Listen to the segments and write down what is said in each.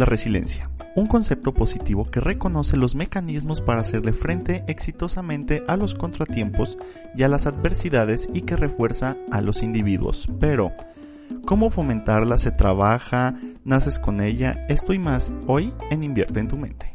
La resiliencia, un concepto positivo que reconoce los mecanismos para hacerle frente exitosamente a los contratiempos y a las adversidades y que refuerza a los individuos. Pero, ¿cómo fomentarla? ¿Se trabaja? ¿Naces con ella? Esto y más hoy en Invierte en tu mente.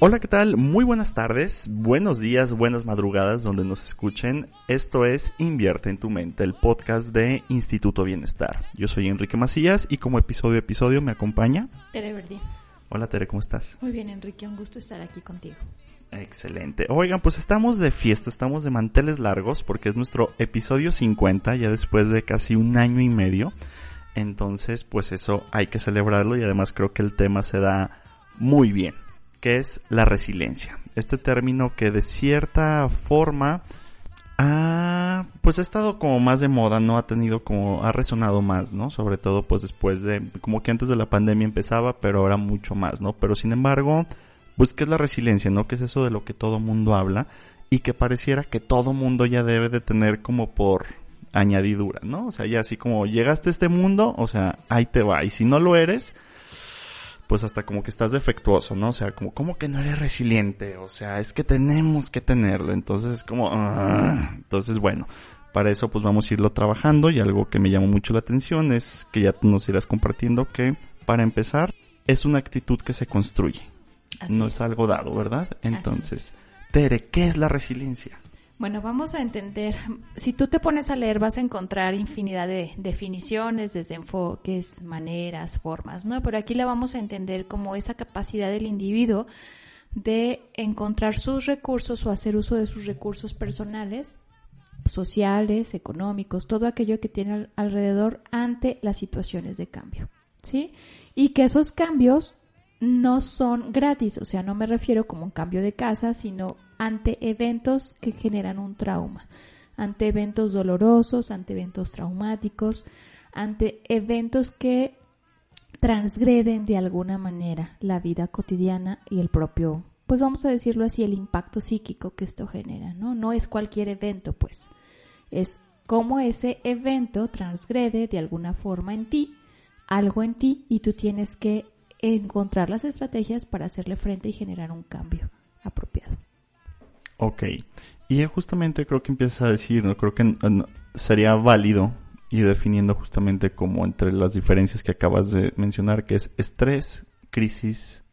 Hola, ¿qué tal? Muy buenas tardes, buenos días, buenas madrugadas donde nos escuchen. Esto es Invierte en tu mente, el podcast de Instituto Bienestar. Yo soy Enrique Macías y como episodio a episodio me acompaña Tere Verdín. Hola Tere, ¿cómo estás? Muy bien Enrique, un gusto estar aquí contigo. Excelente. Oigan, pues estamos de fiesta, estamos de manteles largos porque es nuestro episodio 50 ya después de casi un año y medio. Entonces, pues eso hay que celebrarlo y además creo que el tema se da muy bien que es la resiliencia. Este término que de cierta forma ha, pues ha estado como más de moda, ¿no? Ha tenido como, ha resonado más, ¿no? Sobre todo pues después de, como que antes de la pandemia empezaba, pero ahora mucho más, ¿no? Pero sin embargo, pues ¿qué es la resiliencia, ¿no? Que es eso de lo que todo mundo habla y que pareciera que todo mundo ya debe de tener como por añadidura, ¿no? O sea, ya así como llegaste a este mundo, o sea, ahí te va. Y si no lo eres, pues hasta como que estás defectuoso, ¿no? O sea, como, ¿cómo que no eres resiliente? O sea, es que tenemos que tenerlo. Entonces es como, ah". entonces bueno, para eso pues vamos a irlo trabajando y algo que me llamó mucho la atención es que ya nos irás compartiendo que para empezar es una actitud que se construye. no es. algo dado, ¿verdad? Entonces, Tere, ¿qué es la resiliencia? Bueno, vamos a entender, si tú te pones a leer vas a encontrar infinidad de definiciones, desde enfoques, maneras, formas, ¿no? Pero aquí la vamos a entender como esa capacidad del individuo de encontrar sus recursos o hacer uso de sus recursos personales, sociales, económicos, todo aquello que tiene alrededor ante las situaciones de cambio, ¿sí? Y que esos cambios no son gratis, o sea, no me refiero como un cambio de casa, sino ante eventos que generan un trauma, ante eventos dolorosos, ante eventos traumáticos, ante eventos que transgreden de alguna manera la vida cotidiana y el propio, pues vamos a decirlo así, el impacto psíquico que esto genera, ¿no? No es cualquier evento, pues, es cómo ese evento transgrede de alguna forma en ti, algo en ti, y tú tienes que encontrar las estrategias para hacerle frente y generar un cambio apropiado. Ok. Y justamente creo que empiezas a decir, ¿no? creo que sería válido ir definiendo justamente como entre las diferencias que acabas de mencionar, que es estrés, crisis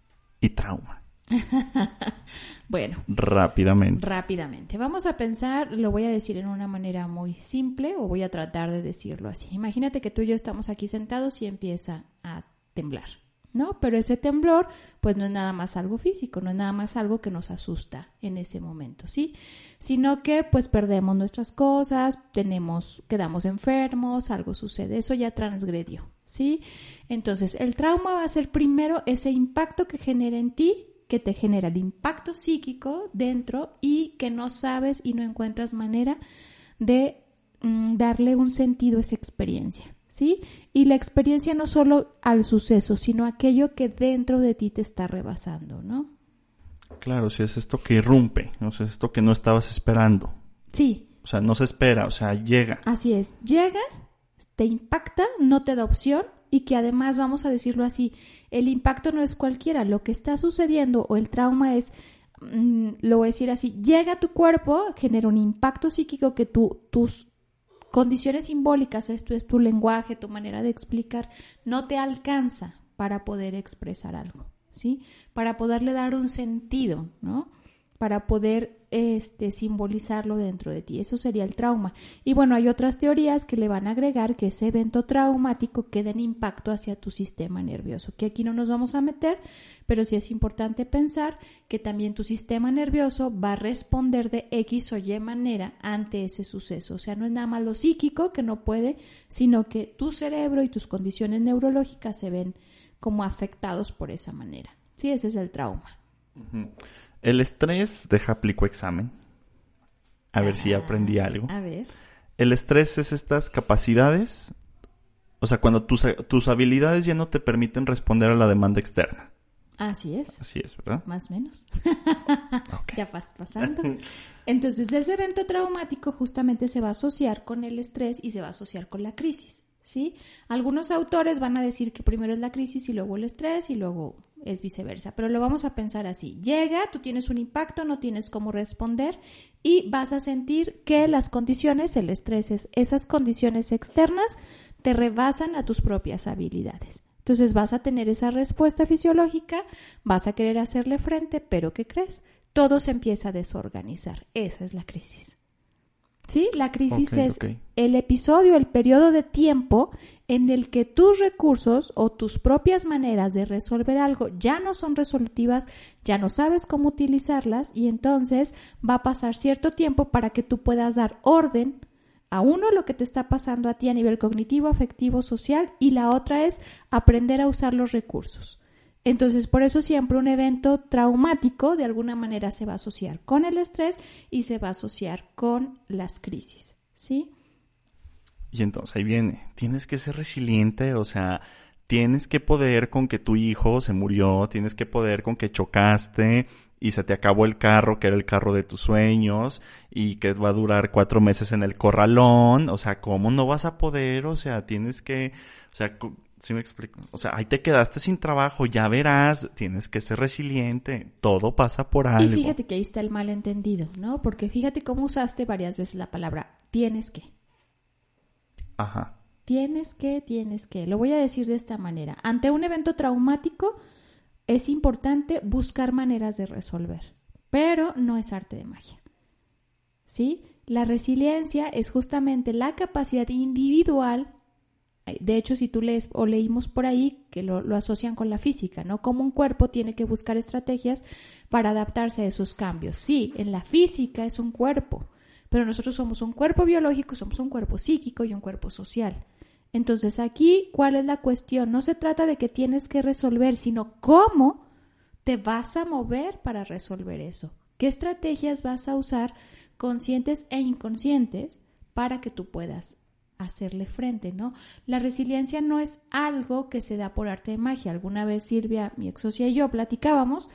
y trauma. bueno. Rápidamente. Rápidamente. Vamos a pensar, lo voy a decir en una manera muy simple o voy a tratar de decirlo así. Imagínate que tú y yo estamos aquí sentados y empieza a temblar. ¿No? Pero ese temblor, pues no es nada más algo físico, no es nada más algo que nos asusta en ese momento, ¿sí? Sino que pues perdemos nuestras cosas, tenemos, quedamos enfermos, algo sucede, eso ya transgredió, ¿sí? Entonces, el trauma va a ser primero ese impacto que genera en ti, que te genera el impacto psíquico dentro y que no sabes y no encuentras manera de mm, darle un sentido a esa experiencia. ¿Sí? Y la experiencia no solo al suceso, sino aquello que dentro de ti te está rebasando, ¿no? Claro, si es esto que irrumpe, o sea, es esto que no estabas esperando. Sí. O sea, no se espera, o sea, llega. Así es, llega, te impacta, no te da opción y que además, vamos a decirlo así, el impacto no es cualquiera, lo que está sucediendo o el trauma es, mm, lo voy a decir así, llega a tu cuerpo, genera un impacto psíquico que tú, tus condiciones simbólicas, esto es tu lenguaje, tu manera de explicar, no te alcanza para poder expresar algo, ¿sí? Para poderle dar un sentido, ¿no? Para poder este, simbolizarlo dentro de ti. Eso sería el trauma. Y bueno, hay otras teorías que le van a agregar que ese evento traumático queda en impacto hacia tu sistema nervioso, que aquí no nos vamos a meter, pero sí es importante pensar que también tu sistema nervioso va a responder de X o Y manera ante ese suceso. O sea, no es nada más lo psíquico que no puede, sino que tu cerebro y tus condiciones neurológicas se ven como afectados por esa manera. Sí, ese es el trauma. El estrés, deja aplico examen. A ver si aprendí algo. A ver. El estrés es estas capacidades, o sea, cuando tus, tus habilidades ya no te permiten responder a la demanda externa. Así es. Así es, ¿verdad? Más o menos. Ya vas pasando. Entonces, ese evento traumático justamente se va a asociar con el estrés y se va a asociar con la crisis. ¿Sí? Algunos autores van a decir que primero es la crisis y luego el estrés y luego es viceversa, pero lo vamos a pensar así. Llega, tú tienes un impacto, no tienes cómo responder y vas a sentir que las condiciones, el estrés es esas condiciones externas te rebasan a tus propias habilidades. Entonces vas a tener esa respuesta fisiológica, vas a querer hacerle frente, pero ¿qué crees? Todo se empieza a desorganizar. Esa es la crisis. ¿Sí? La crisis es el episodio, el periodo de tiempo en el que tus recursos o tus propias maneras de resolver algo ya no son resolutivas, ya no sabes cómo utilizarlas y entonces va a pasar cierto tiempo para que tú puedas dar orden a uno lo que te está pasando a ti a nivel cognitivo, afectivo, social y la otra es aprender a usar los recursos. Entonces, por eso siempre un evento traumático de alguna manera se va a asociar con el estrés y se va a asociar con las crisis, ¿sí? Y entonces ahí viene, tienes que ser resiliente, o sea, tienes que poder con que tu hijo se murió, tienes que poder con que chocaste y se te acabó el carro, que era el carro de tus sueños, y que va a durar cuatro meses en el corralón, o sea, ¿cómo no vas a poder? O sea, tienes que, o sea, si me explico, o sea, ahí te quedaste sin trabajo, ya verás, tienes que ser resiliente, todo pasa por algo. Y fíjate que ahí está el malentendido, ¿no? Porque fíjate cómo usaste varias veces la palabra tienes que. Ajá. Tienes que, tienes que. Lo voy a decir de esta manera. Ante un evento traumático es importante buscar maneras de resolver, pero no es arte de magia. ¿Sí? La resiliencia es justamente la capacidad individual. De hecho, si tú lees o leímos por ahí que lo, asocian con la física, ¿no? Como un cuerpo tiene que buscar estrategias para adaptarse a esos cambios. Sí, en la física es un cuerpo, pero nosotros somos un cuerpo biológico, somos un cuerpo psíquico y un cuerpo social. Entonces aquí, ¿cuál es la cuestión? No se trata de que tienes que resolver, sino cómo te vas a mover para resolver eso. ¿Qué estrategias vas a usar conscientes e inconscientes para que tú puedas hacerle frente, ¿no? La resiliencia no es algo que se da por arte de magia. Alguna vez Silvia, mi ex socia y yo platicábamos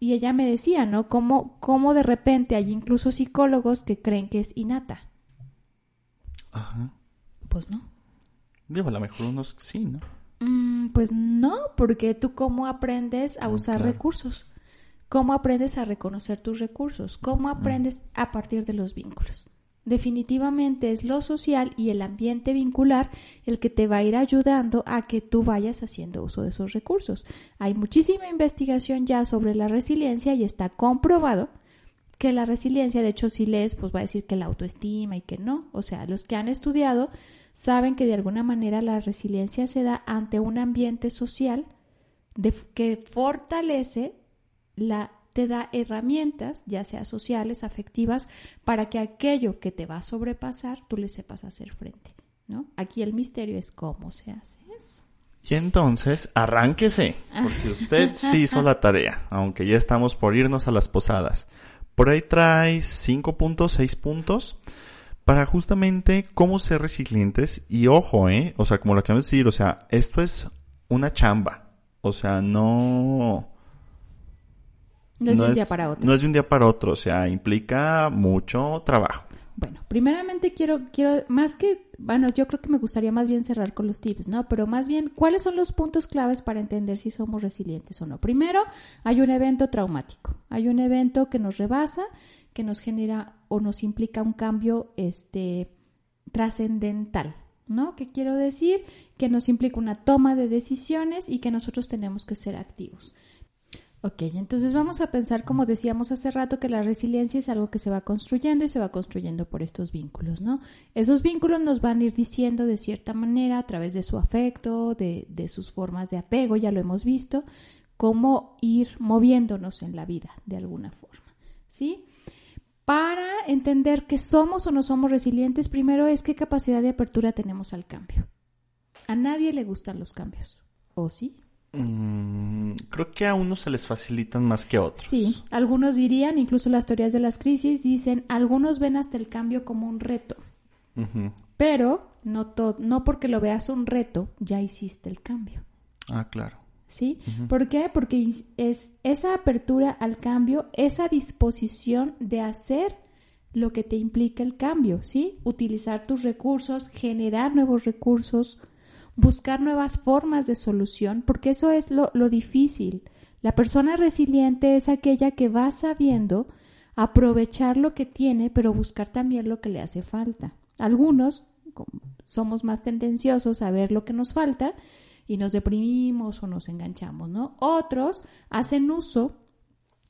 y ella me decía, ¿no? Cómo, cómo de repente hay incluso psicólogos que creen que es innata. Ajá. Pues no. Digo, a lo mejor unos sí, ¿no? Mm, pues no, porque tú cómo aprendes a Ah, usar claro. recursos, cómo aprendes a reconocer tus recursos, cómo aprendes a partir de los vínculos. Definitivamente es lo social y el ambiente vincular el que te va a ir ayudando a que tú vayas haciendo uso de esos recursos. Hay muchísima investigación ya sobre la resiliencia y está comprobado que la resiliencia, de hecho, si lees, pues va a decir que la autoestima y que no. O sea, los que han estudiado saben que de alguna manera la resiliencia se da ante un ambiente social de- que fortalece la te da herramientas, ya sea sociales, afectivas, para que aquello que te va a sobrepasar, tú le sepas hacer frente, ¿no? Aquí el misterio es cómo se hace eso. Y entonces, arránquese, porque usted sí hizo la tarea, aunque ya estamos por irnos a las posadas. Por ahí trae cinco puntos, seis puntos, para justamente cómo ser resilientes. Y ojo, eh, o sea, como lo acabamos de decir, o sea, esto es una chamba. O sea, no... No es de un día para otro. No es de un día para otro, o sea, implica mucho trabajo. Bueno, primeramente quiero, quiero, más que, bueno, yo creo que me gustaría más bien cerrar con los tips, ¿no? Pero más bien, ¿cuáles son los puntos claves para entender si somos resilientes o no? Primero, hay un evento traumático, hay un evento que nos rebasa, que nos genera o nos implica un cambio, este, trascendental, ¿no? ¿Qué quiero decir? Que nos implica una toma de decisiones y que nosotros tenemos que ser activos. Ok, entonces vamos a pensar, como decíamos hace rato, que la resiliencia es algo que se va construyendo y se va construyendo por estos vínculos, ¿no? Esos vínculos nos van a ir diciendo de cierta manera, a través de su afecto, de, de sus formas de apego, ya lo hemos visto, cómo ir moviéndonos en la vida de alguna forma, ¿sí? Para entender que somos o no somos resilientes, primero es qué capacidad de apertura tenemos al cambio. A nadie le gustan los cambios, ¿o sí? Mm, creo que a unos se les facilitan más que a otros. Sí, algunos dirían, incluso las teorías de las crisis dicen, algunos ven hasta el cambio como un reto. Pero no, to- no porque lo veas un reto, ya hiciste el cambio. Ah, claro. ¿Sí? ¿Por qué? Porque es esa apertura al cambio, esa disposición de hacer lo que te implica el cambio, ¿sí? Utilizar tus recursos, generar nuevos recursos, buscar nuevas formas de solución, porque eso es lo, lo difícil. La persona resiliente es aquella que va sabiendo aprovechar lo que tiene, pero buscar también lo que le hace falta. Algunos somos más tendenciosos a ver lo que nos falta y nos deprimimos o nos enganchamos, ¿no? Otros hacen uso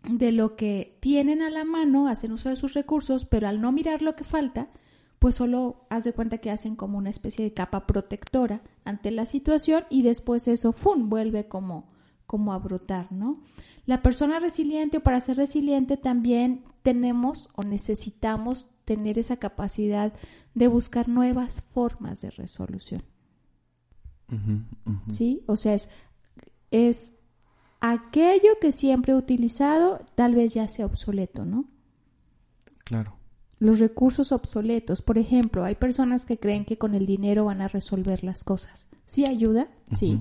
de lo que tienen a la mano, hacen uso de sus recursos, pero al no mirar lo que falta, pues solo haz de cuenta que hacen como una especie de capa protectora ante la situación y después eso, ¡fum!, vuelve como, como a brotar, ¿no? La persona resiliente o para ser resiliente también tenemos o necesitamos tener esa capacidad de buscar nuevas formas de resolución. ¿sí? O sea, es, es aquello que siempre he utilizado, tal vez ya sea obsoleto, ¿no? Claro. Los recursos obsoletos, por ejemplo, hay personas que creen que con el dinero van a resolver las cosas. ¿Sí ayuda? Sí.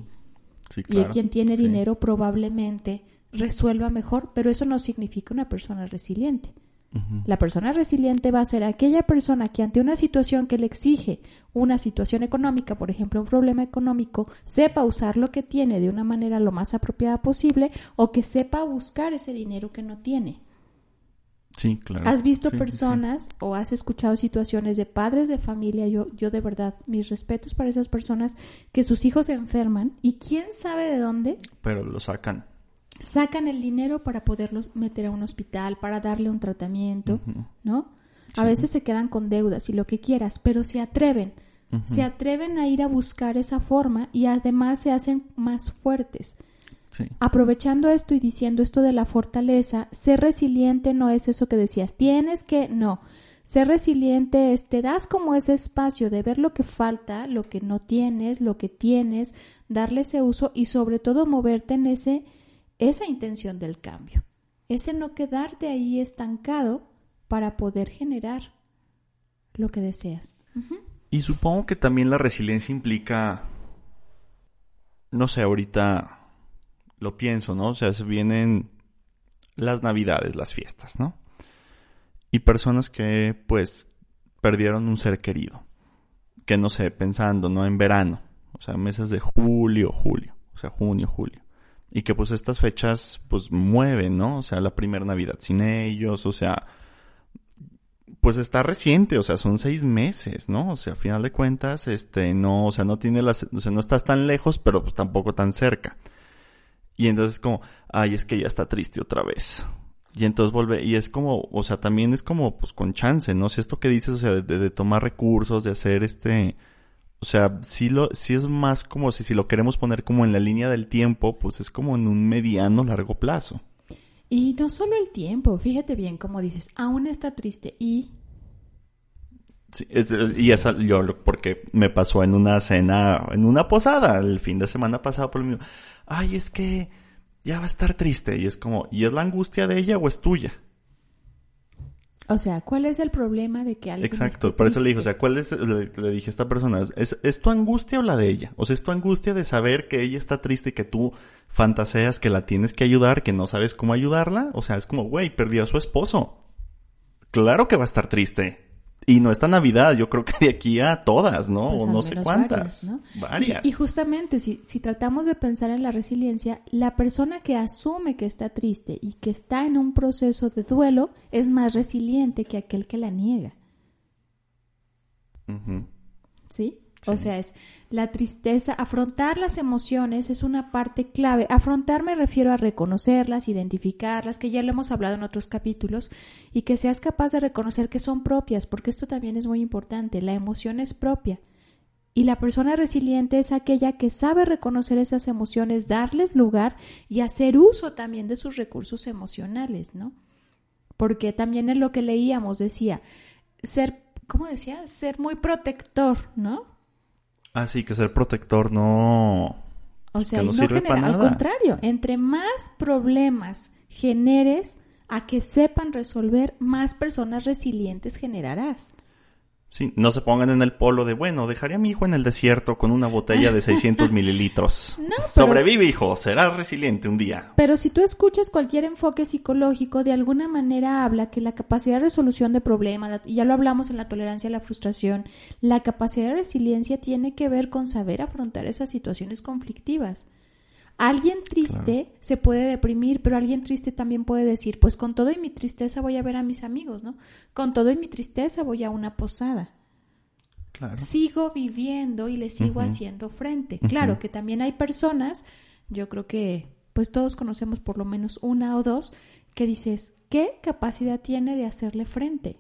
Sí, Y quien tiene Sí. dinero probablemente resuelva mejor, pero eso no significa una persona resiliente. La persona resiliente va a ser aquella persona que ante una situación que le exige una situación económica, por ejemplo, un problema económico, sepa usar lo que tiene de una manera lo más apropiada posible o que sepa buscar ese dinero que no tiene. Sí, claro. ¿Has visto Sí, sí, sí. personas o has escuchado situaciones de padres de familia? Yo, yo de verdad, mis respetos para esas personas que sus hijos se enferman y quién sabe de dónde Pero lo sacan. sacan el dinero para poderlos meter a un hospital, para darle un tratamiento. ¿no? A veces se quedan con deudas y lo que quieras, pero se atreven, se atreven a ir a buscar esa forma y además se hacen más fuertes. Sí. Aprovechando esto y diciendo esto de la fortaleza, ser resiliente no es eso que decías, tienes que, no. Ser resiliente es, te das como ese espacio de ver lo que falta, lo que no tienes, lo que tienes, darle ese uso y sobre todo moverte en ese, esa intención del cambio. Ese no quedarte ahí estancado para poder generar lo que deseas. Y supongo que también la resiliencia implica, no sé, ahorita lo pienso, ¿no? O sea, se vienen las navidades, las fiestas, ¿no? Y personas que, pues, perdieron un ser querido. Que no sé, pensando, ¿no? En verano. O sea, meses de julio, julio. O sea, junio, julio. Y que pues estas fechas, pues, mueven, ¿no? O sea, la primera Navidad sin ellos, o sea, pues está reciente, o sea, son seis meses, ¿no? O sea, a final de cuentas, este, no, o sea, no tiene las, o sea, no estás tan lejos, pero pues tampoco tan cerca. Y entonces como, ay, es que ya está triste otra vez. Y entonces vuelve, y es como, o sea, también es como, pues con chance, ¿no? Si esto que dices, o sea, de, de tomar recursos, de hacer este, o sea, sí lo, sí es más como si, si lo queremos poner como en la línea del tiempo, pues es como en un mediano largo plazo. Y no solo el tiempo, fíjate bien como dices, aún está triste y Sí, es- y esa yo lo- porque me pasó en una cena, en una posada el fin de semana pasado por el mismo. Ay, es que ya va a estar triste y es como, ¿y es la angustia de ella o es tuya? O sea, ¿cuál es el problema de que alguien Exacto, esté por eso le dije, o sea, ¿cuál es? Le, le dije a esta persona, ¿es, ¿es tu angustia o la de ella? O sea, ¿es tu angustia de saber que ella está triste y que tú fantaseas que la tienes que ayudar, que no sabes cómo ayudarla? O sea, es como, güey, perdió a su esposo. Claro que va a estar triste. Y no esta Navidad, yo creo que de aquí a todas, ¿no? Pues o no sé cuántas. varias, ¿no? Varias. Y, y justamente, si, si tratamos de pensar en la resiliencia, la persona que asume que está triste y que está en un proceso de duelo es más resiliente que aquel que la niega. Ujú. ¿sí? O sea, es la tristeza, afrontar las emociones es una parte clave. Afrontar me refiero a reconocerlas, identificarlas, que ya lo hemos hablado en otros capítulos, y que seas capaz de reconocer que son propias, porque esto también es muy importante. La emoción es propia. Y la persona resiliente es aquella que sabe reconocer esas emociones, darles lugar y hacer uso también de sus recursos emocionales, ¿no? Porque también en lo que leíamos decía, ser, ¿cómo decía? Ser muy protector, ¿no? Así que ser protector no... O sea, que no sirve genera- para al nada. contrario, entre más problemas generes a que sepan resolver, más personas resilientes generarás. Sí, no se pongan en el polo de, bueno, dejaré a mi hijo en el desierto con una botella de 600 mililitros. No, pero- Sobrevive, hijo, serás resiliente un día. Pero si tú escuchas cualquier enfoque psicológico, de alguna manera habla que la capacidad de resolución de problemas, y ya lo hablamos en la tolerancia a la frustración, la capacidad de resiliencia tiene que ver con saber afrontar esas situaciones conflictivas. Alguien triste se puede deprimir, pero alguien triste también puede decir, pues con todo y mi tristeza voy a ver a mis amigos, ¿no? Con todo y mi tristeza voy a una posada. Claro. Sigo viviendo y le sigo haciendo frente. Claro que también hay personas, yo creo que pues todos conocemos por lo menos una o dos, que dices, ¿qué capacidad tiene de hacerle frente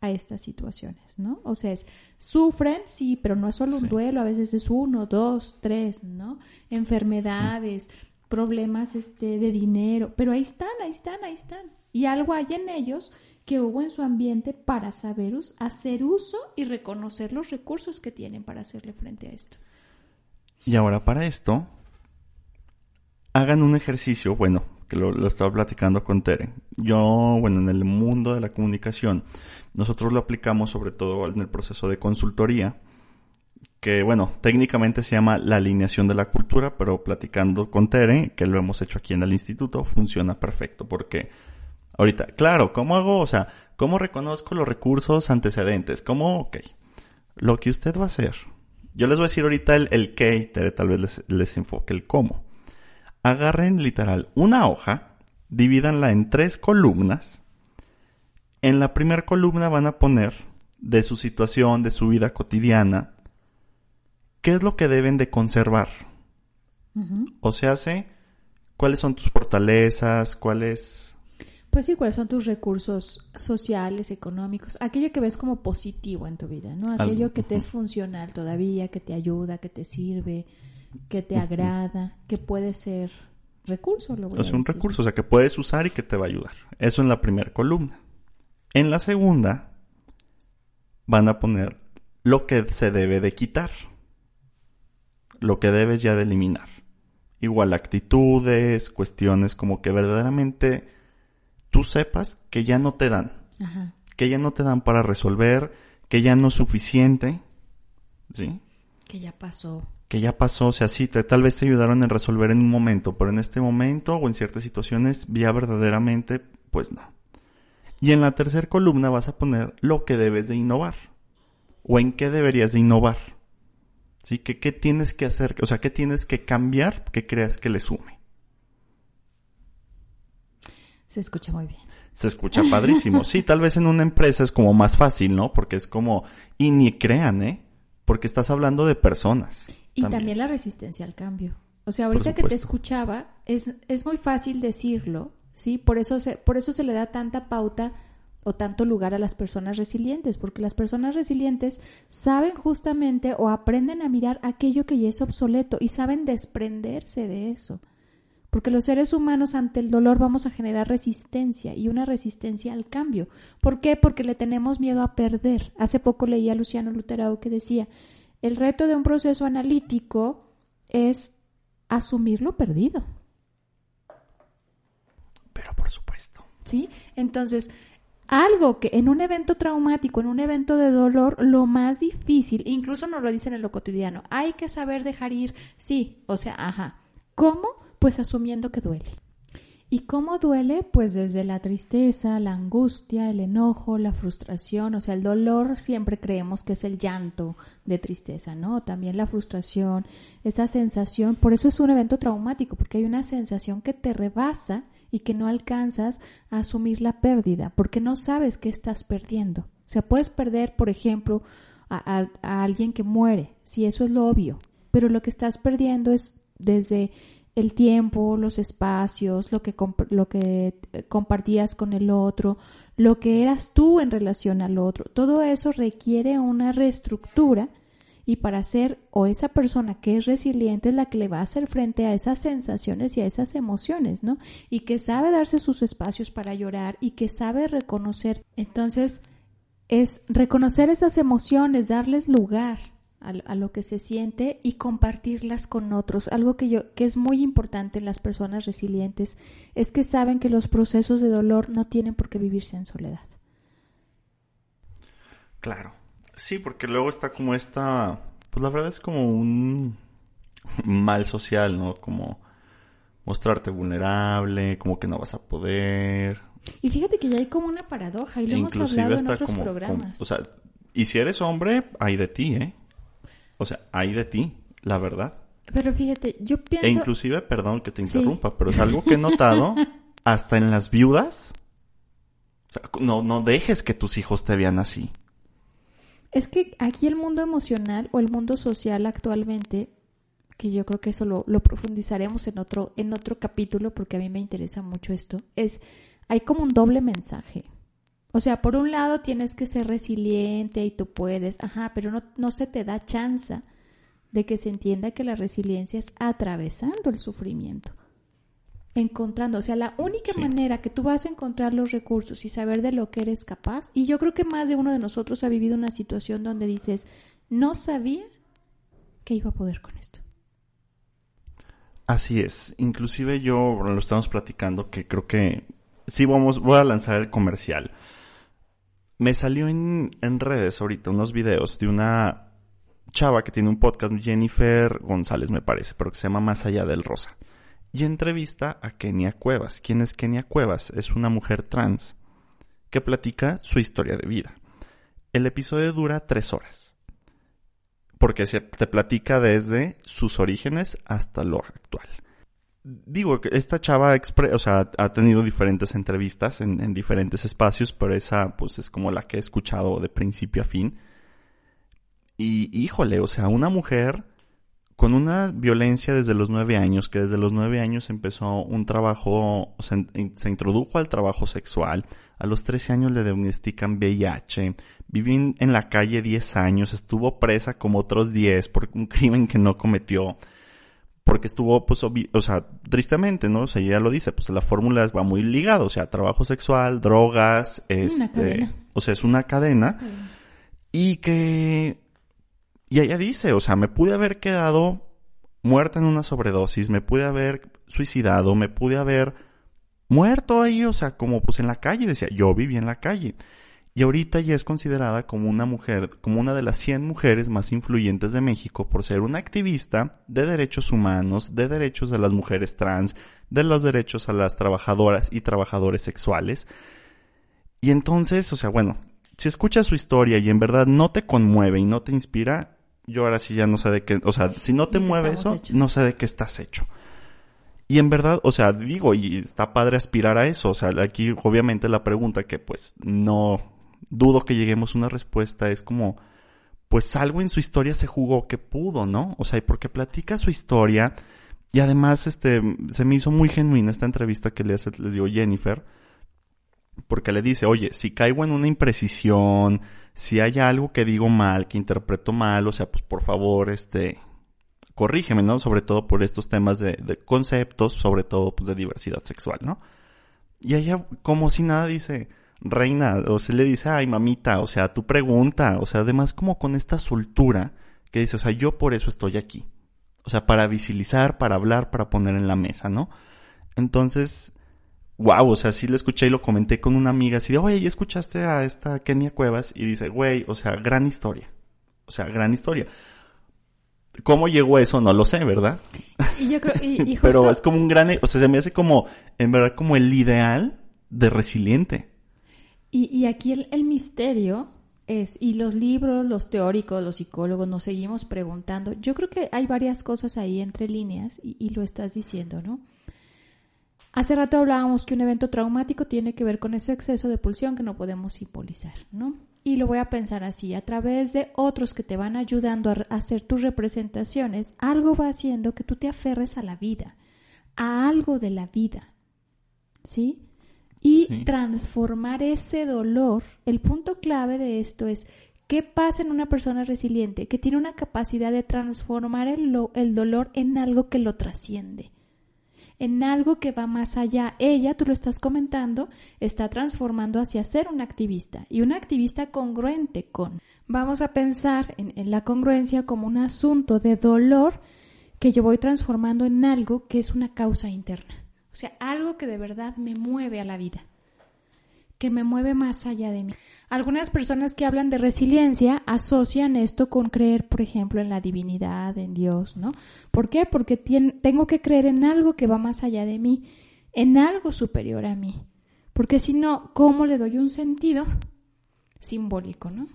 a estas situaciones, ¿no? O sea, es, sufren, sí, pero no es solo un Sí. duelo, a veces es uno, dos, tres, ¿no? Enfermedades, problemas este, de dinero, pero ahí están, ahí están, ahí están. Y algo hay en ellos que hubo en su ambiente para saber hacer uso y reconocer los recursos que tienen para hacerle frente a esto. Y ahora para esto, hagan un ejercicio, bueno, que lo, lo estaba platicando con Tere. Yo, bueno, en el mundo de la comunicación, nosotros lo aplicamos sobre todo en el proceso de consultoría, que bueno, técnicamente se llama la alineación de la cultura, pero platicando con Tere, que lo hemos hecho aquí en el instituto, funciona perfecto, porque ahorita, claro, ¿cómo hago? O sea, ¿cómo reconozco los recursos antecedentes? ¿Cómo? Ok. Lo que usted va a hacer. Yo les voy a decir ahorita el, qué, Tere tal vez les enfoque el cómo. Agarren literal una hoja, divídanla en tres columnas. En la primera columna van a poner de su situación, de su vida cotidiana, qué es lo que deben de conservar. O sea, cuáles son tus fortalezas, cuáles... Pues sí, cuáles son tus recursos sociales, económicos, aquello que ves como positivo en tu vida, ¿no? Aquello Algo, que te es funcional todavía, que te ayuda, que te sirve, que te agrada, que puede ser recurso, lo voy a sea, un decir. recurso, o sea, que puedes usar y que te va a ayudar. Eso en la primera columna. En la segunda van a poner lo que se debe de quitar. Lo que debes ya de eliminar. Igual actitudes, cuestiones como que verdaderamente tú sepas que ya no te dan. Ajá. Que ya no te dan para resolver, que ya no es suficiente. ¿Sí? Que ya pasó. Que ya pasó, o sea, sí, te- tal vez te ayudaron en resolver en un momento, pero en este momento o en ciertas situaciones ya verdaderamente, pues no. Y en la tercera columna vas a poner lo que debes de innovar o en qué deberías de innovar. ¿Sí? Que, ¿Qué tienes que hacer? O sea, ¿qué tienes que cambiar que creas que le sume? Se escucha muy bien. Se escucha padrísimo. Sí, tal vez en una empresa es como más fácil, ¿no? Porque es como, y ni crean, ¿eh? Porque estás hablando de personas. Y también. la resistencia al cambio. O sea, ahorita que te escuchaba, es, es muy fácil decirlo, ¿sí? Por eso, se, por eso se le da tanta pauta o tanto lugar a las personas resilientes, porque las personas resilientes saben justamente o aprenden a mirar aquello que ya es obsoleto y saben desprenderse de eso. Porque los seres humanos ante el dolor vamos a generar resistencia y una resistencia al cambio. ¿Por qué? Porque le tenemos miedo a perder. Hace poco leí a Luciano Luterau que decía, el reto de un proceso analítico es asumir lo perdido. Pero por supuesto. ¿Sí? Entonces, algo que en un evento traumático, en un evento de dolor, lo más difícil, incluso nos lo dicen en lo cotidiano, hay que saber dejar ir, sí, o sea, ajá. ¿Cómo? Pues asumiendo que duele. ¿Y cómo duele? Pues desde la tristeza, la angustia, el enojo, la frustración, o sea, el dolor siempre creemos que es el llanto de tristeza, ¿no? También la frustración, esa sensación, por eso es un evento traumático, porque hay una sensación que te rebasa y que no alcanzas a asumir la pérdida, porque no sabes qué estás perdiendo. O sea, puedes perder, por ejemplo, a, a alguien que muere, si eso es lo obvio, pero lo que estás perdiendo es desde el tiempo, los espacios, lo que, lo que compartías con el otro, lo que eras tú en relación al otro. Todo eso requiere una reestructura y para ser o esa persona que es resiliente es la que le va a hacer frente a esas sensaciones y a esas emociones, ¿no? Y que sabe darse sus espacios para llorar y que sabe reconocer. Entonces, es reconocer esas emociones, darles lugar, a, lo que se siente y compartirlas con otros. Algo que yo que es muy importante en las personas resilientes es que saben que los procesos de dolor no tienen por qué vivirse en soledad. Claro. Sí, porque luego está como esta, pues la verdad es como un mal social, ¿no? Como mostrarte vulnerable, como que no vas a poder. Y fíjate que ya hay como una paradoja y lo hemos hablado en otros programas. o sea, y si eres hombre, hay de ti, ¿eh? O sea, hay de ti, la verdad. Pero fíjate, yo pienso... E inclusive, perdón que te interrumpa, pero es algo que he notado hasta en las viudas. O sea, no, no dejes que tus hijos te vean así. Es que aquí el mundo emocional o el mundo social actualmente, que yo creo que eso lo, lo profundizaremos en otro, en otro capítulo porque a mí me interesa mucho esto, es, hay como un doble mensaje. O sea, por un lado tienes que ser resiliente y tú puedes, ajá, pero no, no se te da chance de que se entienda que la resiliencia es atravesando el sufrimiento. Encontrando, o sea, la única manera que tú vas a encontrar los recursos y saber de lo que eres capaz, y yo creo que más de uno de nosotros ha vivido una situación donde dices, no sabía que iba a poder con esto. Así es, inclusive yo lo estamos platicando que creo que sí vamos, voy a lanzar el comercial me salió en, redes ahorita unos videos de una chava que tiene un podcast, Jennifer González me parece, pero que se llama Más allá del rosa. Y entrevista a Kenia Cuevas. ¿Quién es Kenia Cuevas? Es una mujer trans que platica su historia de vida. El episodio dura tres horas. Porque se te platica desde sus orígenes hasta lo actual digo, esta chava o sea, ha tenido diferentes entrevistas en, diferentes espacios, pero esa pues es como la que he escuchado de principio a fin. Y híjole, o sea, una mujer con una violencia desde los nueve años, que desde los nueve años empezó un trabajo, se introdujo al trabajo sexual, a los trece años le diagnostican VIH, vivió en, la calle diez años, estuvo presa como otros diez por un crimen que no cometió porque estuvo, pues, o sea, tristemente, ¿no? O sea, ella lo dice, pues la fórmula va muy ligada, o sea, trabajo sexual, drogas, este, o sea, es una cadena. Y que, y ella dice, o sea, me pude haber quedado muerta en una sobredosis, me pude haber suicidado, me pude haber muerto ahí, o sea, como pues en la calle, decía, yo viví en la calle y ahorita ya es considerada como una mujer, como una de las 100 mujeres más influyentes de México por ser una activista de derechos humanos, de derechos de las mujeres trans, de los derechos a las trabajadoras y trabajadores sexuales. Y entonces, o sea, bueno, si escuchas su historia y en verdad no te conmueve y no te inspira, yo ahora sí ya no sé de qué, o sea, si no te mueve eso, no sé de qué estás hecho. Y en verdad, o sea, digo, y está padre aspirar a eso, o sea, aquí obviamente la pregunta que pues no, dudo que lleguemos a una respuesta. Es como, pues algo en su historia se jugó que pudo, ¿no? O sea, y porque platica su historia. Y además, este, se me hizo muy genuina esta entrevista que le hace, les digo, Jennifer. Porque le dice, oye, si caigo en una imprecisión, si hay algo que digo mal, que interpreto mal, o sea, pues por favor, este, corrígeme, ¿no? Sobre todo por estos temas de, de conceptos, sobre todo pues, de diversidad sexual, ¿no? Y ella, como si nada, dice, reina, o se le dice, ay mamita, o sea, tu pregunta, o sea, además como con esta soltura que dice, o sea, yo por eso estoy aquí. O sea, para visibilizar, para hablar, para poner en la mesa, ¿no? Entonces, wow, o sea, sí lo escuché y lo comenté con una amiga así de, oye, ¿ya escuchaste a esta Kenia Cuevas? Y dice, güey, o sea, gran historia. O sea, gran historia. ¿Cómo llegó eso? No lo sé, ¿verdad? Y yo creo, y, Pero es como un gran, o sea, se me hace como, en verdad, como el ideal de resiliente. Y, aquí el, misterio es, y los libros, los teóricos, los psicólogos nos seguimos preguntando, yo creo que hay varias cosas ahí entre líneas y, lo estás diciendo, ¿no? Hace rato hablábamos que un evento traumático tiene que ver con ese exceso de pulsión que no podemos simbolizar, ¿no? Y lo voy a pensar así, a través de otros que te van ayudando a hacer tus representaciones, algo va haciendo que tú te aferres a la vida, a algo de la vida, ¿sí? Y transformar ese dolor, el punto clave de esto es, ¿qué pasa en una persona resiliente? Que tiene una capacidad de transformar el, el dolor en algo que lo trasciende en algo que va más allá. Ella, tú lo estás comentando, está transformando hacia ser una activista y una activista congruente con. Vamos a pensar en, la congruencia como un asunto de dolor que yo voy transformando en algo que es una causa interna. Sea, algo que de verdad me mueve a la vida, que me mueve más allá de mí. Algunas personas que hablan de resiliencia asocian esto con creer, por ejemplo, en la divinidad, en Dios, ¿no? ¿Por qué? Porque tengo que creer en algo que va más allá de mí, en algo superior a mí. Porque si no, ¿cómo le doy un sentido simbólico, no?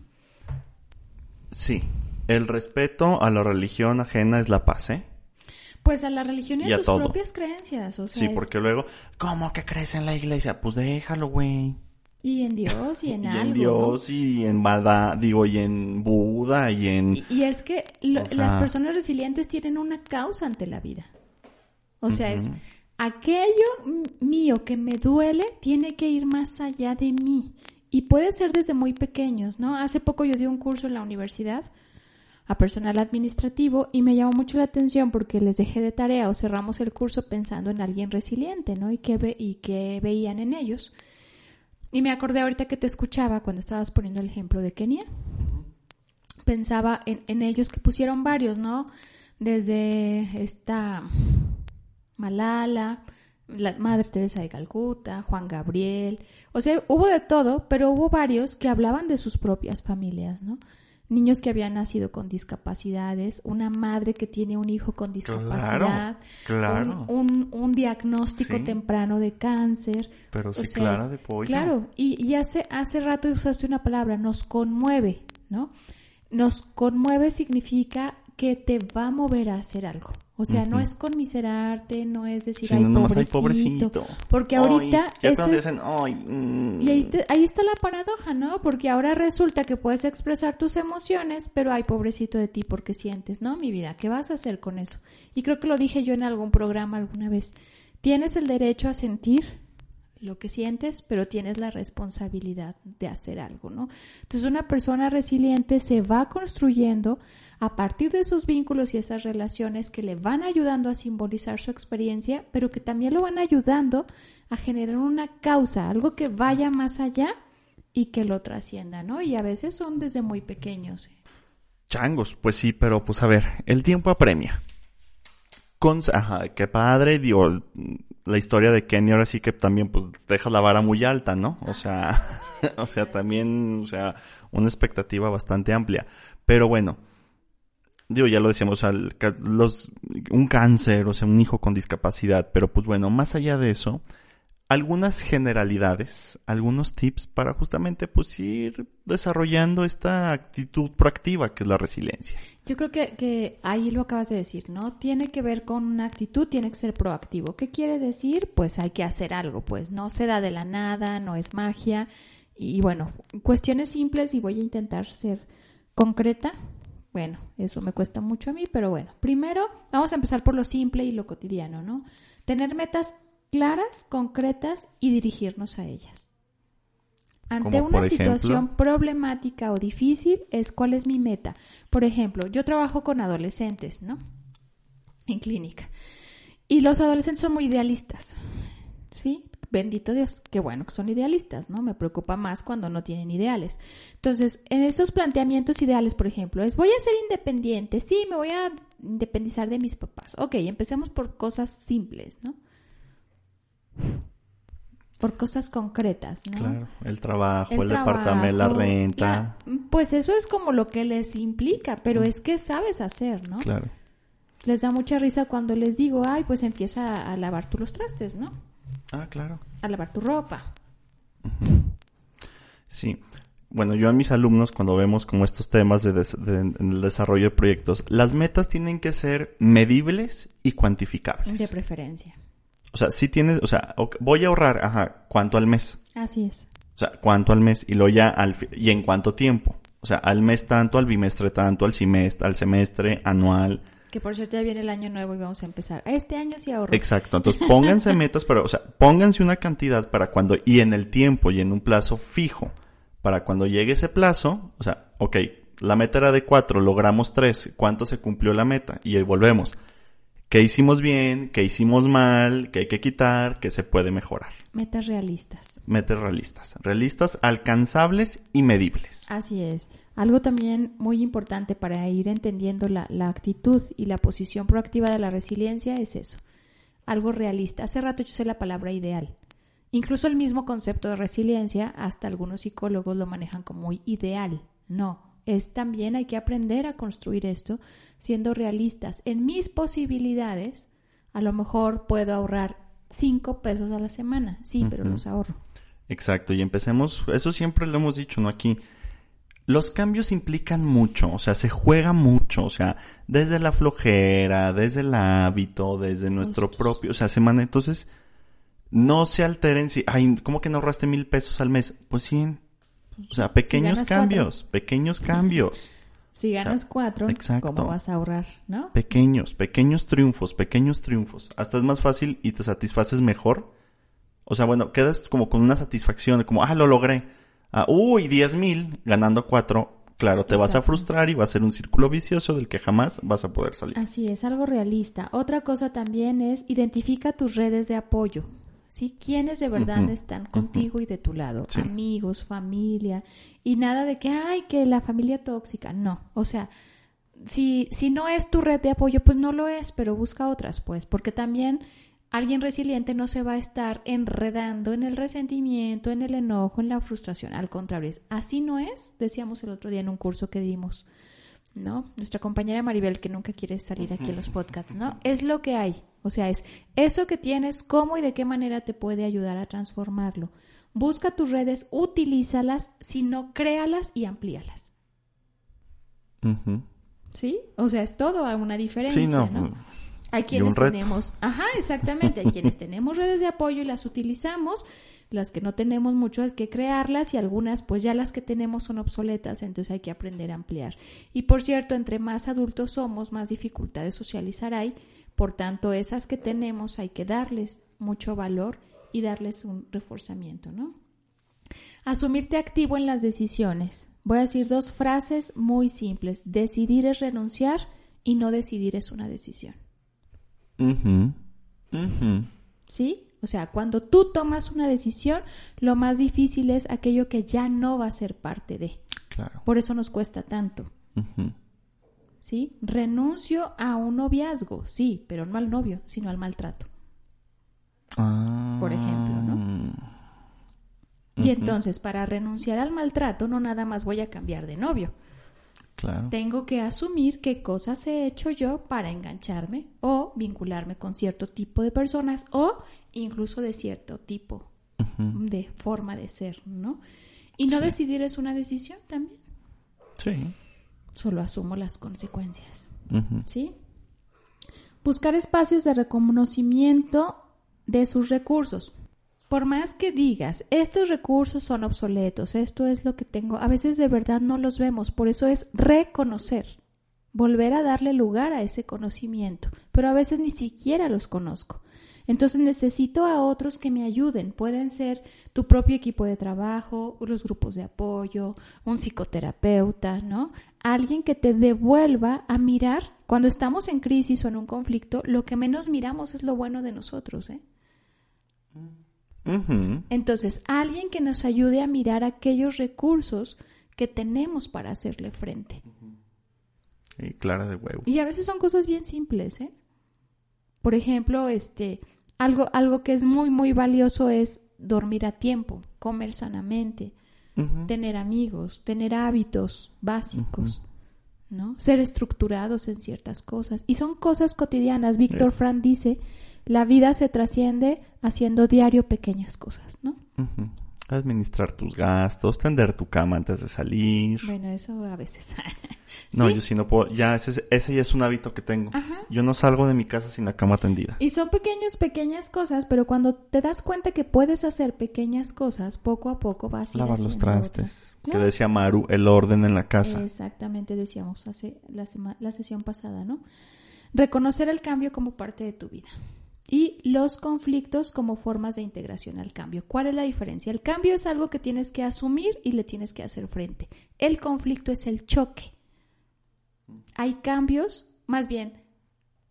Sí. El respeto a la religión ajena es la paz, ¿eh? Pues a la religión y, a, tus propias creencias, o sea, Sí, porque luego, ¿cómo que crees en la iglesia? Pues déjalo, güey. Y en Dios y en y algo. en Dios y en Bada, digo, y en Buda y en... Y, es que las personas resilientes tienen una causa ante la vida. O sea, es aquello mío que me duele tiene que ir más allá de mí. Y puede ser desde muy pequeños, ¿no? Hace poco yo di un curso en la universidad a personal administrativo y me llamó mucho la atención porque les dejé de tarea o cerramos el curso pensando en alguien resiliente, ¿no? Y qué, ve, y qué veían en ellos. Y me acordé ahorita que te escuchaba cuando estabas poniendo el ejemplo de Kenia. Pensaba en, ellos que pusieron varios, ¿no? Desde esta Malala, la Madre Teresa de Calcuta, Juan Gabriel. O sea, hubo de todo, pero hubo varios que hablaban de sus propias familias, ¿no? Niños que habían nacido con discapacidades, una madre que tiene un hijo con discapacidad, claro, Un, un, diagnóstico temprano de cáncer. Pero sí, claro, de pollo. Claro, y, y, hace, hace rato usaste una palabra, nos conmueve, ¿no? Nos conmueve significa que te va a mover a hacer algo. O sea, no es conmiserarte, no es decir, ay, pobrecito, Porque ahorita... Mm". Y ahí, ahí, está la paradoja, ¿no? Porque ahora resulta que puedes expresar tus emociones, pero ay, pobrecito de ti, porque sientes, ¿no? Mi vida, ¿qué vas a hacer con eso? Y creo que lo dije yo en algún programa alguna vez. Tienes el derecho a sentir lo que sientes, pero tienes la responsabilidad de hacer algo, ¿no? Entonces una persona resiliente se va construyendo a partir de esos vínculos y esas relaciones que le van ayudando a simbolizar su experiencia, pero que también lo van ayudando a generar una causa, algo que vaya más allá y que lo trascienda, ¿no? Y a veces son desde muy pequeños. ¿eh? Changos, pues sí, pero pues a ver, el tiempo apremia. Ajá, qué padre, digo, la historia de Kenny ahora sí que también pues deja la vara muy alta, ¿no? O sea, o sea, también, o sea, una expectativa bastante amplia. Pero bueno, digo, ya lo decíamos, al, los, un cáncer, o sea, un hijo con discapacidad, pero pues bueno, más allá de eso, algunas generalidades, algunos tips para justamente pues ir desarrollando esta actitud proactiva que es la resiliencia. Yo creo que, que ahí lo acabas de decir, ¿no? Tiene que ver con una actitud, tiene que ser proactivo. ¿Qué quiere decir? Pues hay que hacer algo, pues no se da de la nada, no es magia. Y bueno, cuestiones simples y voy a intentar ser concreta bueno, eso me cuesta mucho a mí, pero bueno, primero vamos a empezar por lo simple y lo cotidiano, ¿no? Tener metas claras, concretas y dirigirnos a ellas. Ante una situación problemática o difícil es cuál es mi meta. Por ejemplo, yo trabajo con adolescentes, ¿no? En clínica. Y los adolescentes son muy idealistas, ¿sí? bendito Dios, qué bueno que son idealistas, ¿no? Me preocupa más cuando no tienen ideales. Entonces, en esos planteamientos ideales, por ejemplo, es voy a ser independiente, sí, me voy a independizar de mis papás. Ok, empecemos por cosas simples, ¿no? Por cosas concretas, ¿no? Claro, el trabajo, el, departamento, la renta. pues eso es como lo que les implica, pero es que sabes hacer, ¿no? Claro. Les da mucha risa cuando les digo, ay, pues empieza a lavar tú los trastes, ¿no? Ah, claro. A lavar tu ropa. Sí. Bueno, yo a mis alumnos, cuando vemos como estos temas de, el desarrollo de proyectos, las metas tienen que ser medibles y cuantificables. De preferencia. O sea, si tienes, o sea, voy a ahorrar, ajá, ¿cuánto al mes? Así es. O sea, ¿cuánto al mes? Y luego ya al, y en cuánto tiempo. O sea, al mes tanto, al bimestre tanto, al semestre, al semestre, anual. Que por cierto ya viene el año nuevo y vamos a empezar. Este año sí ahorro. Exacto. Entonces pónganse metas, pero, o sea, pónganse una cantidad para cuando, y en el tiempo y en un plazo fijo. Para cuando llegue ese plazo, o sea, ok, la meta era de cuatro, logramos tres, ¿cuánto se cumplió la meta? Y ahí volvemos. ¿Qué hicimos bien? ¿Qué hicimos mal? ¿Qué hay que quitar? ¿Qué se puede mejorar? Metas realistas. Metas realistas. Realistas, alcanzables y medibles. Así es. Algo también muy importante para ir entendiendo la, la actitud y la posición proactiva de la resiliencia es eso. Algo realista. Hace rato yo usé la palabra ideal. Incluso el mismo concepto de resiliencia, hasta algunos psicólogos lo manejan como muy ideal. No, es también hay que aprender a construir esto siendo realistas. En mis posibilidades, a lo mejor puedo ahorrar cinco pesos a la semana. Sí, pero los ahorro. Exacto, y empecemos, eso siempre lo hemos dicho, ¿no? Aquí, los cambios implican mucho, o sea, se juega mucho, o sea, desde la flojera, desde el hábito, desde nuestro propio, o sea, semana, entonces, no se alteren si, ay, ¿cómo que no ahorraste mil pesos al mes? Pues sí, o sea, pequeños cambios, pequeños cambios, Si ganas cuatro, exacto. ¿cómo vas a ahorrar? ¿No? pequeños, pequeños triunfos, pequeños triunfos, hasta es más fácil y te satisfaces mejor. O sea, bueno, quedas como con una satisfacción, como, ah, lo logré. Ah, uy, diez mil, ganando cuatro. Claro, te vas a frustrar y va a ser un círculo vicioso del que jamás vas a poder salir. Así es, algo realista. Otra cosa también es identifica tus redes de apoyo. ¿Sí? ¿Quiénes de verdad están contigo y de tu lado? Sí. Amigos, familia. Y nada de que, ay, que la familia tóxica. No. O sea, si, si no es tu red de apoyo, pues no lo es, pero busca otras, pues. Porque también alguien resiliente no se va a estar enredando en el resentimiento, en el enojo, en la frustración. Al contrario, es, así no es, decíamos el otro día en un curso que dimos. ¿no? Nuestra compañera Maribel, que nunca quiere salir aquí en los podcasts, ¿no? Es lo que hay. O sea, es eso que tienes, cómo y de qué manera te puede ayudar a transformarlo. Busca tus redes, utilízalas, si no, créalas y amplíalas. Ujú. ¿Sí? O sea, es todo a una diferencia, Sí, no. ¿no? Hay quienes tenemos, ajá, exactamente, hay quienes tenemos redes de apoyo y las utilizamos, las que no tenemos mucho hay que crearlas y algunas pues ya las que tenemos son obsoletas, entonces hay que aprender a ampliar. Y por cierto, entre más adultos somos, más dificultad de socializar hay, por tanto, esas que tenemos hay que darles mucho valor y darles un reforzamiento, ¿no? Asumirte activo en las decisiones. Voy a decir dos frases muy simples. Decidir es renunciar y no decidir es una decisión. ¿Sí? O sea, cuando tú tomas una decisión, lo más difícil es aquello que ya no va a ser parte de. Claro. Por eso nos cuesta tanto. Ujú. ¿Sí? Renuncio a un noviazgo, sí, pero no al novio, sino al maltrato. Ah. Por ejemplo, ¿no? Y entonces, para renunciar al maltrato, no nada más voy a cambiar de novio. Claro. Tengo que asumir qué cosas he hecho yo para engancharme o vincularme con cierto tipo de personas o incluso de cierto tipo de forma de ser, ¿no? Y no decidir es una decisión también. Sí. Solo asumo las consecuencias. ¿sí? Buscar espacios de reconocimiento de sus recursos. Por más que digas, estos recursos son obsoletos, esto es lo que tengo, a veces de verdad no los vemos, por eso es reconocer, volver a darle lugar a ese conocimiento, pero a veces ni siquiera los conozco. Entonces necesito a otros que me ayuden, pueden ser tu propio equipo de trabajo, los grupos de apoyo, un psicoterapeuta, ¿no? Alguien que te devuelva a mirar, cuando estamos en crisis o en un conflicto, lo que menos miramos es lo bueno de nosotros, ¿eh? Entonces, alguien que nos ayude a mirar aquellos recursos que tenemos para hacerle frente. Y clara de huevo. Y a veces son cosas bien simples, ¿eh? Por ejemplo, este, algo, algo que es muy, muy valioso es dormir a tiempo, comer sanamente, tener amigos, tener hábitos básicos, ¿no? Ser estructurados en ciertas cosas. Y son cosas cotidianas. Víctor. Frank dice, la vida se trasciende haciendo diario pequeñas cosas, ¿no? Administrar tus gastos, tender tu cama antes de salir. Bueno, eso a veces. No, yo sí no puedo. Ya, ese, ese ya es un hábito que tengo. Ajá. Yo no salgo de mi casa sin la cama tendida. Y son pequeñas, pequeñas cosas, pero cuando te das cuenta que puedes hacer pequeñas cosas, poco a poco vas a Lavar los trastes. Que decía Maru, el orden en la casa. Exactamente, decíamos hace la, la sesión pasada, ¿no? Reconocer el cambio como parte de tu vida. Y los conflictos como formas de integración al cambio. ¿Cuál es la diferencia? El cambio es algo que tienes que asumir y le tienes que hacer frente. El conflicto es el choque. Hay cambios, más bien,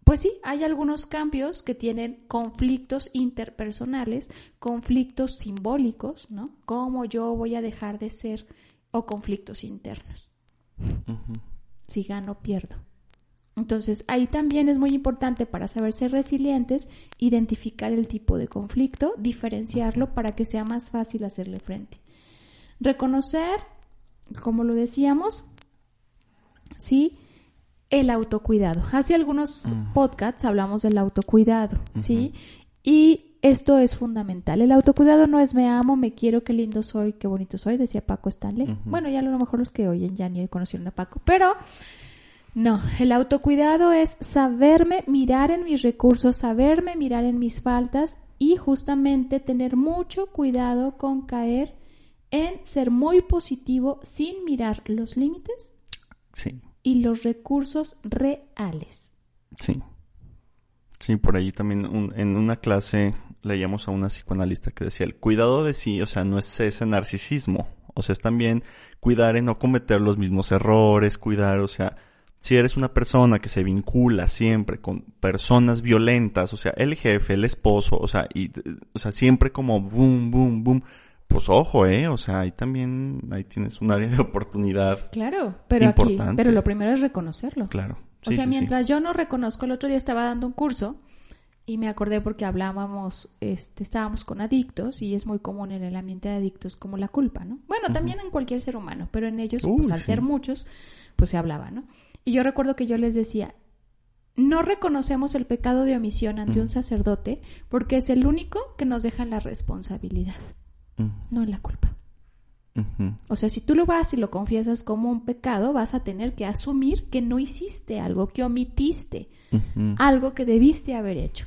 pues sí, hay algunos cambios que tienen conflictos interpersonales, conflictos simbólicos, ¿no? ¿Cómo yo voy a dejar de ser? O conflictos internos. Si gano, pierdo. Entonces, ahí también es muy importante para saber ser resilientes, identificar el tipo de conflicto, diferenciarlo para que sea más fácil hacerle frente. Reconocer, como lo decíamos, sí, el autocuidado. Hace algunos podcasts hablamos del autocuidado, ¿sí? Y esto es fundamental. El autocuidado no es me amo, me quiero, qué lindo soy, qué bonito soy, decía Paco Stanley. Bueno, ya a lo mejor los que oyen ya ni conocieron a Paco, pero no, el autocuidado es saberme mirar en mis recursos, saberme mirar en mis faltas y justamente tener mucho cuidado con caer en ser muy positivo sin mirar los límites Sí, y los recursos reales. sí. Sí, por ahí también un- en una clase leíamos a una psicoanalista que decía, el cuidado de sí, o sea, no es ese narcisismo, o sea, es también cuidar en no cometer los mismos errores, cuidar, o sea, si eres una persona que se vincula siempre con personas violentas, o sea, el jefe, el esposo, o sea, y, o sea, siempre como boom, boom, boom, pues ojo, eh, o sea, ahí también, ahí tienes un área de oportunidad, Claro, pero aquí, Importante. pero lo primero es reconocerlo. claro. o sea, sí, sí. mientras yo no reconozco, el otro día estaba dando un curso y me acordé porque hablábamos, este, estábamos con adictos y es muy común en el ambiente de adictos como la culpa, ¿no? Bueno, también en cualquier ser humano, pero en ellos, Uy, pues al ser muchos, pues se hablaba, ¿no? Y yo recuerdo que yo les decía, no reconocemos el pecado de omisión ante un sacerdote porque es el único que nos deja la responsabilidad, Mm, no la culpa. O sea, si tú lo vas y lo confiesas como un pecado, vas a tener que asumir que no hiciste algo, que omitiste algo que debiste haber hecho.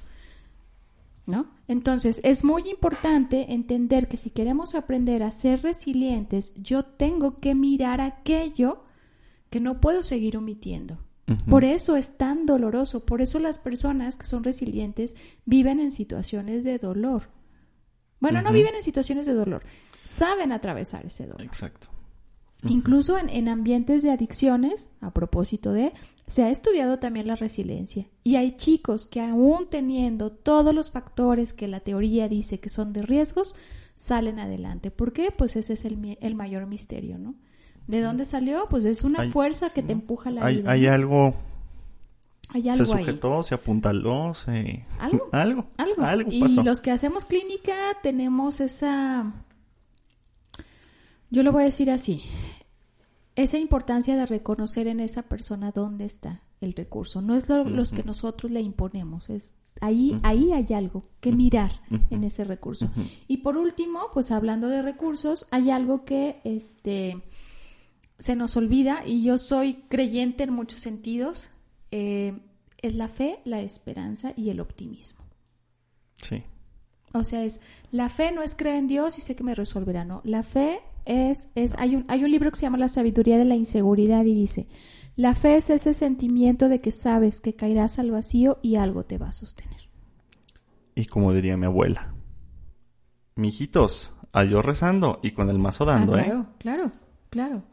¿No? Entonces, es muy importante entender que si queremos aprender a ser resilientes, yo tengo que mirar aquello que no puedo seguir omitiendo. Por eso es tan doloroso, por eso las personas que son resilientes viven en situaciones de dolor. Bueno, no viven en situaciones de dolor, saben atravesar ese dolor. Exacto. Incluso en, en ambientes de adicciones, a propósito de, se ha estudiado también la resiliencia. Y hay chicos que aún teniendo todos los factores que la teoría dice que son de riesgos, salen adelante. ¿Por qué? Pues ese es el, el mayor misterio, ¿no? ¿De dónde salió? Pues es una Hay- fuerza que te empuja a la Hay, vida. hay ¿no? algo, Hay algo se ahí. sujetó, se apuntaló, se... ¿Algo? algo, Algo. algo y los que hacemos clínica tenemos esa, yo lo voy a decir así, esa importancia de reconocer en esa persona dónde está el recurso. No es lo- los que nosotros le imponemos, es ahí, ahí hay algo que mirar en ese recurso. Y por último, pues hablando de recursos, hay algo que este se nos olvida y yo soy creyente en muchos sentidos. eh, es la fe, la esperanza y el optimismo. Sí. O sea, es la fe no es creer en Dios y sé que me resolverá, no. La fe es, es hay, un, hay un libro que se llama La sabiduría de la inseguridad y dice, la fe es ese sentimiento de que sabes que caerás al vacío y algo te va a sostener. Y como diría mi abuela, mijitos, adiós rezando y con el mazo dando, Ah, ¿eh? claro, claro, claro.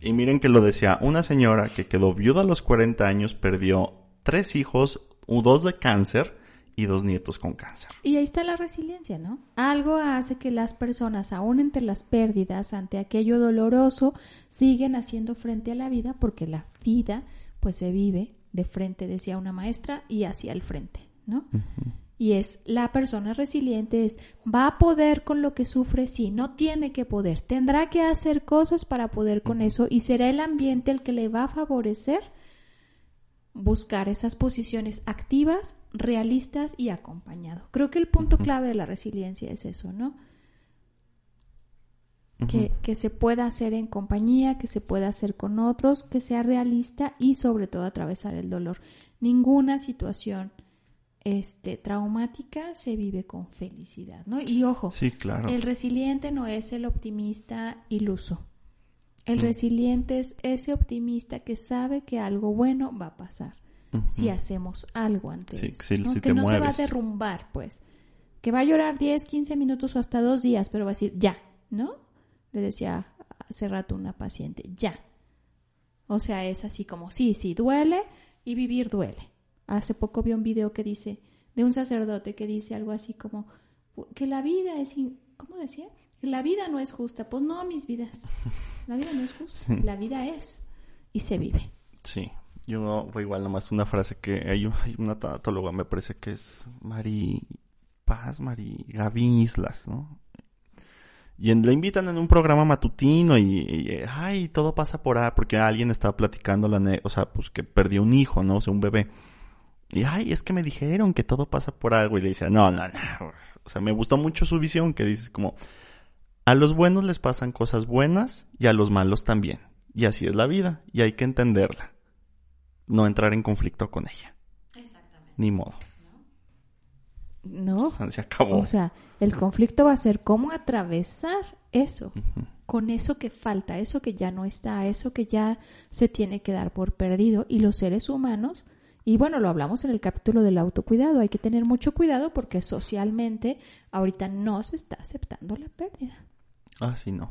Y miren que lo decía una señora que quedó viuda a los 40 años, perdió tres hijos, u- dos de cáncer y dos nietos con cáncer. Y ahí está la resiliencia, ¿no? Algo hace que las personas, aún entre las pérdidas, ante aquello doloroso, siguen haciendo frente a la vida porque la vida pues se vive de frente, decía una maestra, y hacia el frente, ¿no? Y es la persona resiliente es va a poder con lo que sufre, sí, no tiene que poder, tendrá que hacer cosas para poder con eso y será el ambiente el que le va a favorecer buscar esas posiciones activas, realistas y acompañado. Creo que el punto clave de la resiliencia es eso, ¿no? que, que se pueda hacer en compañía, que se pueda hacer con otros, que sea realista y sobre todo atravesar el dolor. Ninguna situación este, traumática se vive con felicidad, ¿no? Y ojo, Sí, claro. el resiliente no es el optimista iluso. El Mm. resiliente es ese optimista que sabe que algo bueno va a pasar si hacemos algo ante Sí, sí, ¿no? si que te no se va a derrumbar, pues. Que va a llorar 10, 15 minutos o hasta dos días, pero va a decir ya, ¿no? Le decía hace rato una paciente, ya. O sea, es así como, sí, sí, duele y vivir duele. Hace poco vi un video que dice, de un sacerdote que dice algo así como, que la vida es, in- ¿cómo decía? Que la vida no es justa. Pues no, mis vidas. La vida no es justa. Sí. La vida es y se vive. Sí, yo fue igual nomás una frase que hay, hay una tanatóloga, me parece que es Mari Paz, Mari Gaby Islas, ¿no? Y en- la invitan en un programa matutino y, y, ay, todo pasa por A, porque alguien estaba platicando la, o sea, pues que perdió un hijo, ¿no? O sea, un bebé. Y ay, es que me dijeron que todo pasa por algo y le dice, no, no, no. O sea, me gustó mucho su visión que dice como a los buenos les pasan cosas buenas y a los malos también. Y así es la vida y hay que entenderla. No entrar en conflicto con ella. Exactamente. Ni modo. No. O sea, se acabó. O sea, el conflicto va a ser cómo atravesar eso, con eso que falta, eso que ya no está, eso que ya se tiene que dar por perdido. Y los seres humanos, y bueno, lo hablamos en el capítulo del autocuidado, hay que tener mucho cuidado porque socialmente ahorita no se está aceptando la pérdida. ah, sí, no.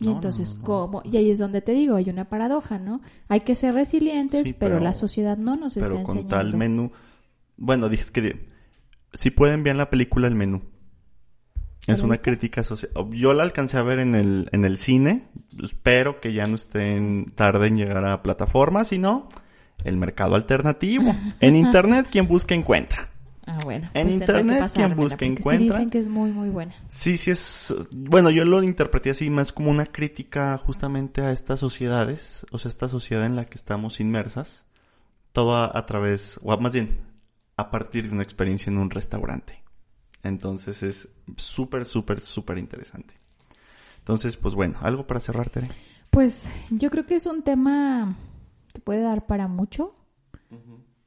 Y No, no, entonces, no, no. ¿cómo? Y ahí es donde te digo, hay una paradoja, ¿no? Hay que ser resilientes, Sí, pero, pero- la sociedad no nos Pero está con enseñando. tal menú. Bueno, dices que si pueden ver la película El Menú. Es ¿La una crítica social. Yo la alcancé a ver en el, en el cine. Espero que ya no estén tarde en llegar a plataformas, sino el mercado alternativo. en internet, quien busca encuentra. Ah, bueno. En pues internet, quien busca, sí encuentra. dicen que es muy, muy buena. Sí, sí es... Bueno, yo lo interpreté así más como una crítica justamente a estas sociedades, o sea, esta sociedad en la que estamos inmersas, todo a, través, o más bien, a partir de una experiencia en un restaurante. Entonces es súper, súper, súper interesante. Entonces, pues bueno, algo para cerrar, Tere. Pues yo creo que es un tema que puede dar para mucho,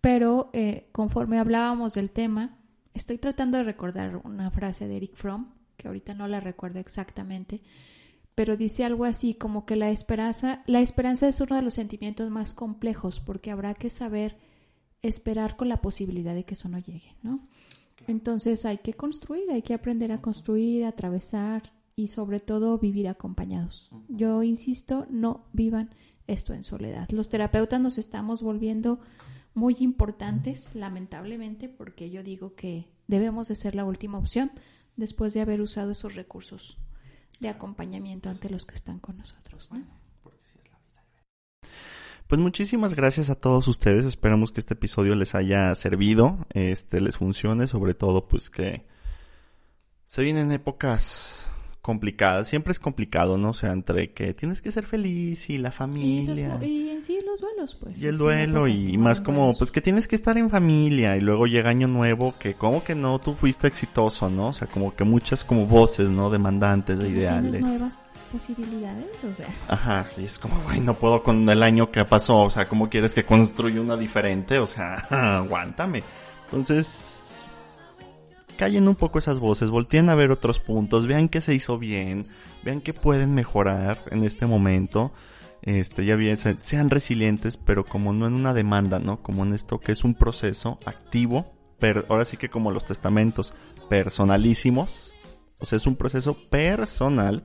pero eh, conforme hablábamos del tema, estoy tratando de recordar una frase de Eric Fromm, que ahorita no la recuerdo exactamente, pero dice algo así como que la esperanza, la esperanza es uno de los sentimientos más complejos porque habrá que saber esperar con la posibilidad de que eso no llegue, ¿no? Entonces hay que construir, hay que aprender a construir, a atravesar y sobre todo vivir acompañados. Yo insisto, no vivan esto en soledad. Los terapeutas nos estamos volviendo muy importantes, lamentablemente, porque yo digo que debemos de ser la última opción después de haber usado esos recursos de acompañamiento ante los que están con nosotros. ¿no? Pues muchísimas gracias a todos ustedes. Esperamos que este episodio les haya servido, este les funcione, sobre todo pues que se vienen épocas complicadas. Siempre es complicado, ¿no? O sea, entre que tienes que ser feliz y la Y, los- familia. y en sí los duelos, pues. Y el duelo y más como duelos. pues que tienes que estar en familia y luego llega año nuevo que como que no tú fuiste exitoso, ¿no? O sea, como que muchas como voces, ¿no? Demandantes de ¿No tienes ideales. nuevas posibilidades? O sea, Ajá, y es como, güey, no puedo con el año que pasó, o sea, ¿cómo quieres que construya una diferente? O sea, aguántame. Entonces, callen un poco esas voces, volteen a ver otros puntos, vean qué se hizo bien, vean qué pueden mejorar en este momento. Este, ya bien, se- sean resilientes, pero como no en una demanda, ¿no? Como en esto que es un proceso activo, pero ahora sí que como los testamentos, personalísimos. O sea, es un proceso personal.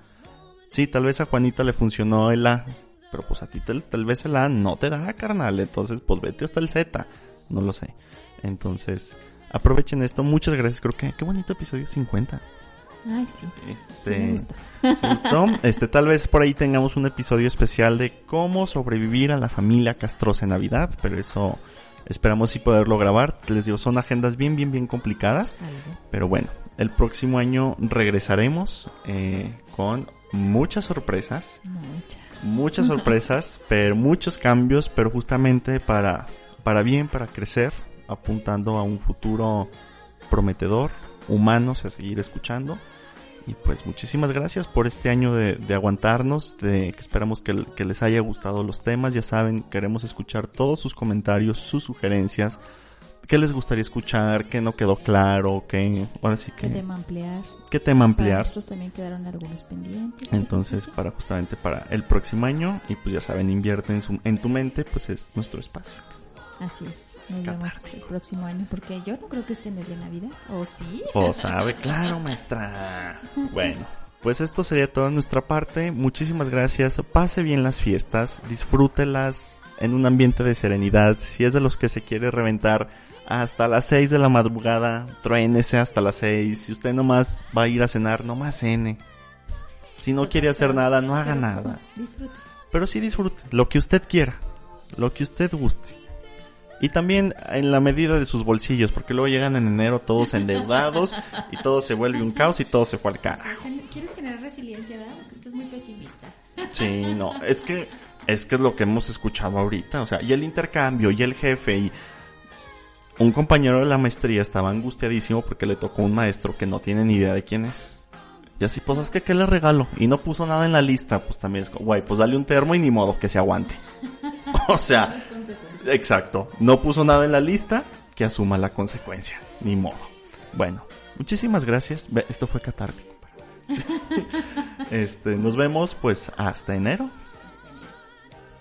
Sí, tal vez a Juanita le funcionó el A, pero pues a ti tal vez el A no te da, carnal. Entonces, pues vete hasta el Z. No lo sé. Entonces, aprovechen esto. Muchas gracias. Creo que qué bonito episodio 50. ay, sí. Este, Sí me gusta. ¿sí gustó? Este, tal vez por ahí tengamos un episodio especial de cómo sobrevivir a la familia castrosa en Navidad, pero eso esperamos sí poderlo grabar. Les digo, son agendas bien, bien, bien complicadas. Algo. Pero bueno, el próximo año regresaremos eh, con muchas sorpresas, Muchas. muchas sorpresas, pero muchos cambios, pero justamente para, para bien, para crecer, apuntando a un futuro prometedor, humanos a seguir escuchando Y pues muchísimas gracias por este año de, de aguantarnos, de que esperamos que, que les haya gustado los temas. Ya saben, queremos escuchar todos sus comentarios, sus sugerencias qué les gustaría escuchar, qué no quedó claro, qué, ahora sí que... ¿Qué tema ampliar? ¿Qué tema ampliar? Nosotros también quedaron algunos pendientes. Entonces, para justamente para el próximo año, y pues ya saben, invierte en, su, en tu mente, pues es nuestro espacio. Así es. Nos vemos el próximo año, porque yo no creo que estén de Navidad, ¿o sí? O sabe, claro, maestra. Bueno. Pues esto sería toda nuestra parte. Muchísimas gracias. Pase bien las fiestas. Disfrútelas en un ambiente de serenidad. Si es de los que se quiere reventar hasta las 6 de la madrugada, truénese hasta las 6. Si usted nomás va a ir a cenar, nomás cene. Si no quiere hacer nada, no haga nada. Disfrute. Pero sí disfrute, lo que usted quiera, lo que usted guste. Y también en la medida de sus bolsillos, porque luego llegan en enero todos endeudados y todo se vuelve un caos y todo se fue al carajo. ¿Quieres generar resiliencia, ¿verdad? Porque estás muy pesimista. Sí, no, es que es que es lo que hemos escuchado ahorita, o sea, y el intercambio y el jefe y un compañero de la maestría estaba angustiadísimo porque le tocó un maestro que no tiene ni idea de quién es. Y así, pues es que ¿qué le regalo? Y no puso nada en la lista, pues también es como, guay, pues dale un termo y ni modo que se aguante. o sea, exacto, no puso nada en la lista, que asuma la consecuencia, ni modo. Bueno, muchísimas gracias, esto fue catártico. este, nos vemos pues hasta enero.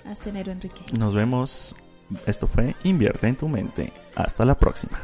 Hasta enero, Enrique. Nos vemos. Esto fue Invierte en tu mente. Hasta la próxima.